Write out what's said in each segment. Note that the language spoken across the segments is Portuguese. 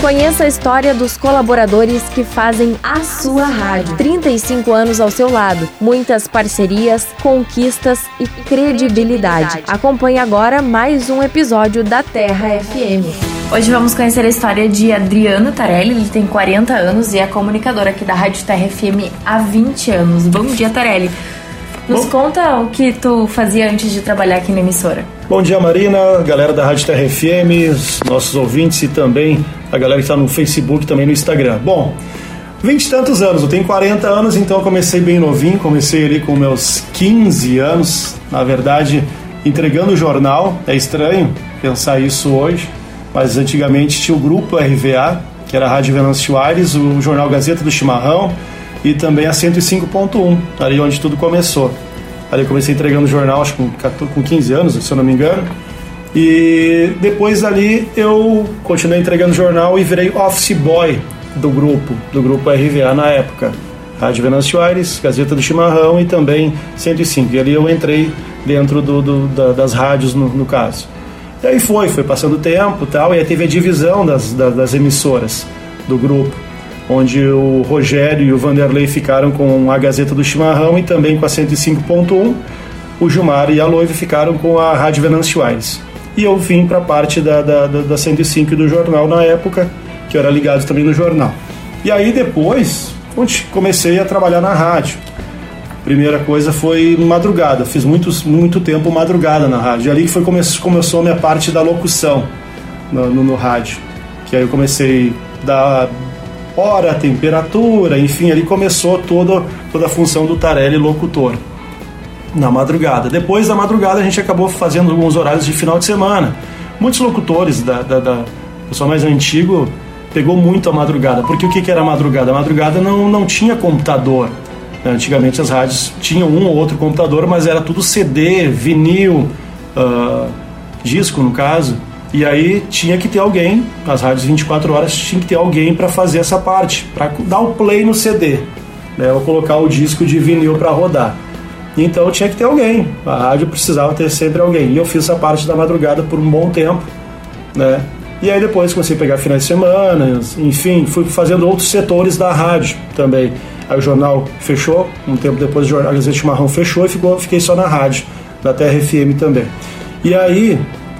Conheça a história dos colaboradores que fazem a sua rádio. 35 anos ao seu lado, muitas parcerias, conquistas e credibilidade. Acompanhe agora mais um episódio da Terra FM. Hoje vamos conhecer a história de Adriano Tarelli, ele tem 40 anos e é comunicador aqui da Rádio Terra FM há 20 anos. Bom dia, Tarelli. Nos Bom... conta o que tu fazia antes de trabalhar aqui na emissora. Bom dia, Marina, galera da Rádio Terra FM, os nossos ouvintes e também a galera que está no Facebook também no Instagram. Bom, vinte e tantos anos, eu tenho 40 anos, então eu comecei bem novinho, comecei ali com meus 15 anos, na verdade, entregando o jornal. É estranho pensar isso hoje, mas antigamente tinha o grupo RVA, que era a Rádio Venâncio Aires, o jornal Gazeta do Chimarrão e também a 105.1, ali onde tudo começou. Ali comecei entregando jornal, acho que com 15 anos, se eu não me engano. E depois ali eu continuei entregando jornal e virei office boy do grupo, do grupo RVA na época. Rádio Venâncio Aires, Gazeta do Chimarrão e também 105. E ali eu entrei dentro do, do da, das rádios, no, no, caso. E aí foi, foi passando o tempo tal, e aí teve a divisão das, das, das emissoras do grupo onde o Rogério e o Vanderlei ficaram com a Gazeta do Chimarrão e também com a 105.1. O Gilmar e a Loive ficaram com a Rádio Venâncio Aires. E eu vim para a parte da, da, da 105 do jornal na época, que eu era ligado também no jornal. E aí depois, comecei a trabalhar na rádio. Primeira coisa foi madrugada, fiz muito, muito tempo madrugada na rádio. Ali que foi come, começou a minha parte da locução no, no, no rádio. Que aí eu comecei da hora, temperatura, enfim, ali começou toda, toda a função do Tarelli locutor na madrugada. Depois da madrugada a gente acabou fazendo alguns horários de final de semana. Muitos locutores da, da, da pessoal mais antigo pegou muito a madrugada, porque o que, que era a madrugada? A madrugada não, não tinha computador. Antigamente as rádios tinham um ou outro computador, mas era tudo CD, vinil, uh, disco no caso. E aí tinha que ter alguém, as rádios 24 horas tinha que ter alguém para fazer essa parte, para dar o play no CD, né, ou colocar o disco de vinil para rodar. Então tinha que ter alguém, a rádio precisava ter sempre alguém. E eu fiz essa parte da madrugada por um bom tempo, né? E aí depois comecei a pegar finais de semana, enfim, fui fazendo outros setores da rádio também. Aí o jornal fechou, um tempo depois o jornal Gazeta Chimarrão fechou e ficou, fiquei só na rádio, da Terra FM também. E aí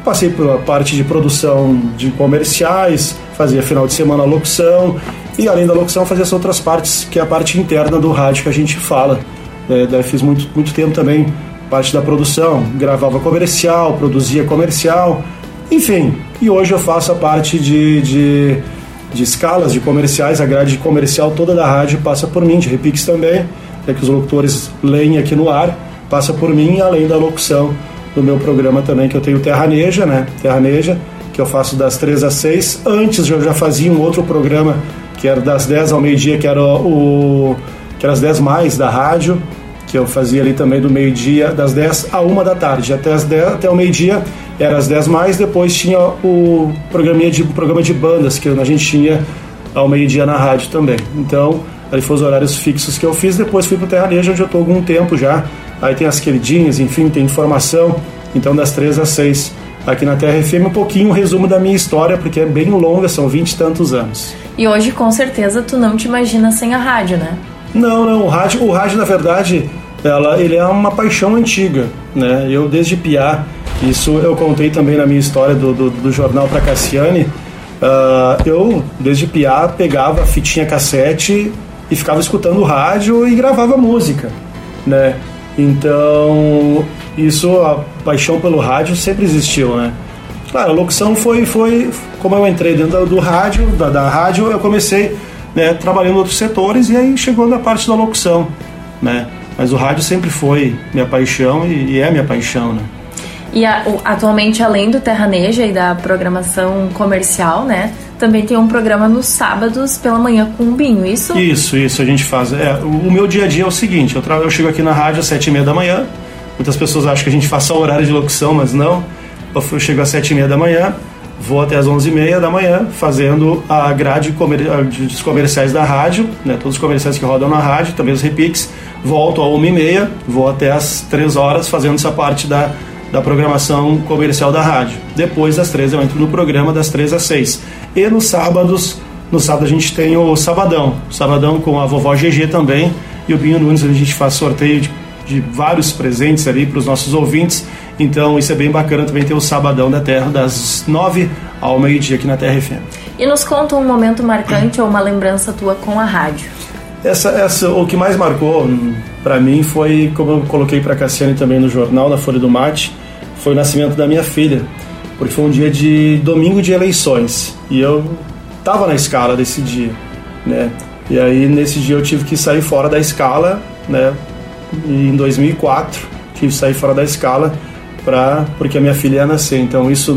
Passei pela parte de produção de comerciais, fazia final de semana locução e além da locução fazia as outras partes, que é a parte interna do rádio que a gente fala. É, fiz muito, muito tempo também parte da produção, gravava comercial, produzia comercial, enfim. E hoje eu faço a parte de, de, de escalas de comerciais, a grade comercial toda da rádio passa por mim, de repiques também, é que os locutores leem aqui no ar, passa por mim, além da locução do meu programa também, que eu tenho Terraneja, né? Terraneja, que eu faço das 3 às 6. Antes eu já fazia um outro programa que era das 10 ao meio-dia, que era o que era as 10 mais da rádio, que eu fazia ali também do meio-dia, das 10 a 1 da tarde, até as 10, até o meio-dia era as 10 mais, depois tinha o programinha de programa de bandas que a gente tinha ao meio-dia na rádio também. Então, ali foram os horários fixos que eu fiz, depois fui para o Terraneja, onde eu estou algum tempo já aí tem as queridinhas, enfim, tem informação. Então, das três às seis aqui na Terra FM, um pouquinho um resumo da minha história, porque é bem longa, são vinte e tantos anos. E hoje, com certeza, tu não te imagina sem a rádio, né? Não, não, o rádio, o rádio na verdade, ela, ele é uma paixão antiga, né? Eu, desde piá, isso eu contei também na minha história do, do, do jornal para Cassiane, uh, eu, desde piá, pegava fitinha cassete e ficava escutando rádio e gravava música, né? Então, isso, a paixão pelo rádio sempre existiu, né? Claro, a locução foi, foi como eu entrei dentro do rádio, da, da rádio, eu comecei né, trabalhando em outros setores e aí chegou na parte da locução, né? Mas o rádio sempre foi minha paixão e, e é minha paixão, né? E a, atualmente, além do Terraneja e da programação comercial, né? Também tem um programa nos sábados pela manhã com o Binho, isso? Isso, isso a gente faz. É, o, o meu dia a dia é o seguinte, eu, eu chego aqui na rádio às sete e meia da manhã, muitas pessoas acham que a gente faz só horário de locução, mas não. Eu chego às sete e meia da manhã, vou até às onze e meia da manhã fazendo a grade comer... dos comerciais da rádio, né, todos os comerciais que rodam na rádio, também os repiques. Volto a uma e meia, vou até às três horas fazendo essa parte da da programação comercial da rádio. Depois das três eu entro no programa das três às seis. E nos sábados, no sábado a gente tem o Sabadão. Sabadão com a vovó GG também e o Binho Nunes, a gente faz sorteio de, de vários presentes ali para os nossos ouvintes. Então isso é bem bacana também ter o Sabadão da Terra das nove ao meio-dia aqui na Terra FM. E nos conta um momento marcante ou uma lembrança tua com a rádio. Essa, essa, o que mais marcou hum, para mim foi, como eu coloquei para Cassiane também no jornal, na Folha do Mate, foi o nascimento da minha filha, porque foi um dia de domingo de eleições e eu estava na escala desse dia, né? E aí nesse dia eu tive que sair fora da escala, né? E em 2004 tive que sair fora da escala para porque a minha filha ia nascer. Então isso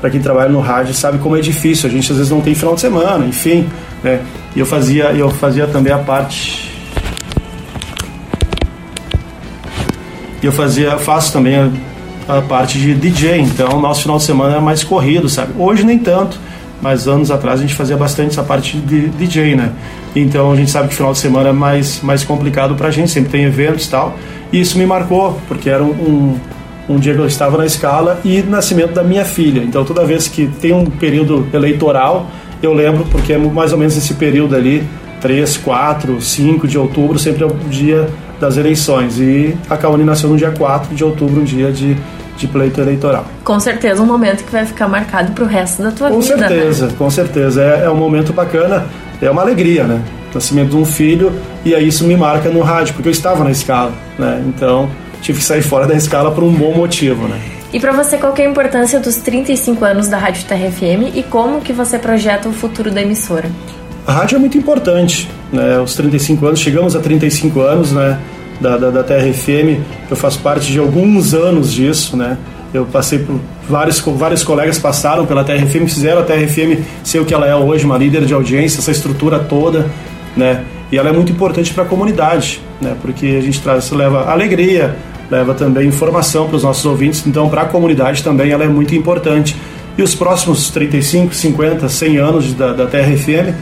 para quem trabalha no rádio sabe como é difícil. A gente às vezes não tem final de semana, enfim, né? E eu fazia eu fazia também a parte eu fazia faço também a a parte de DJ, então nosso final de semana é mais corrido, sabe? Hoje nem tanto, mas anos atrás a gente fazia bastante essa parte de DJ, né? Então a gente sabe que final de semana é mais, mais complicado pra gente, sempre tem eventos e tal. E isso me marcou, porque era um, um, um dia que eu estava na escala e nascimento da minha filha. Então toda vez que tem um período eleitoral, eu lembro, porque é mais ou menos esse período ali, 3, 4, 5 de outubro, sempre é o dia das eleições. E a Caone nasceu no dia 4 de outubro, um dia de, de pleito eleitoral. Com certeza, um momento que vai ficar marcado para o resto da tua com vida. Com certeza, né? com certeza. É, é um momento bacana, é uma alegria, né? Nascimento de um filho, e aí isso me marca no rádio, porque eu estava na escala, né? Então tive que sair fora da escala por um bom motivo, né? E para você, qual é a importância dos 35 anos da Rádio Terra FM e como que você projeta o futuro da emissora? A rádio é muito importante, né? Os 35 anos, chegamos a 35 anos, né? Da, da, da TRFM, eu faço parte de alguns anos disso, né? Eu passei por vários, vários colegas passaram pela TRFM, fizeram a TRFM ser o que ela é hoje, uma líder de audiência, essa estrutura toda, né? E ela é muito importante para a comunidade, né? Porque a gente traz, leva alegria, leva também informação para os nossos ouvintes, então para a comunidade também ela é muito importante. E os próximos 35, 50, 100 anos da, da TRFM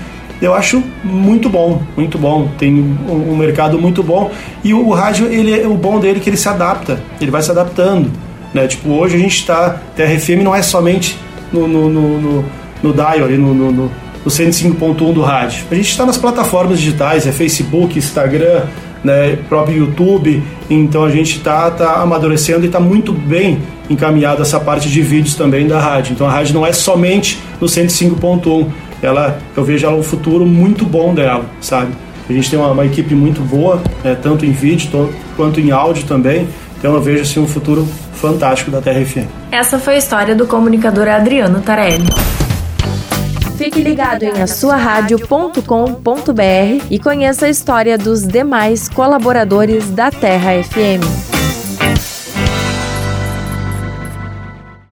eu acho muito bom, muito bom. Tem um, um mercado muito bom e o, o, rádio ele é o bom dele é que ele se adapta, ele vai se adaptando, né? Tipo hoje a gente está TRFM não é somente no no, no, no, no dial ali no, no, no, no 105.1 do rádio. A gente está nas plataformas digitais, é Facebook, Instagram, né, próprio YouTube. Então a gente está tá amadurecendo e está muito bem encaminhado essa parte de vídeos também da rádio. Então a rádio não é somente no 105.1 ela, eu vejo ela um futuro muito bom dela, sabe? A gente tem uma, uma equipe muito boa, é, tanto em vídeo quanto em áudio também. Então eu vejo assim um futuro fantástico da TRFM. Essa foi a história do comunicador Adriano Tarelli. Fique ligado em asuaradio.com.br e conheça a história dos demais colaboradores da Terra FM.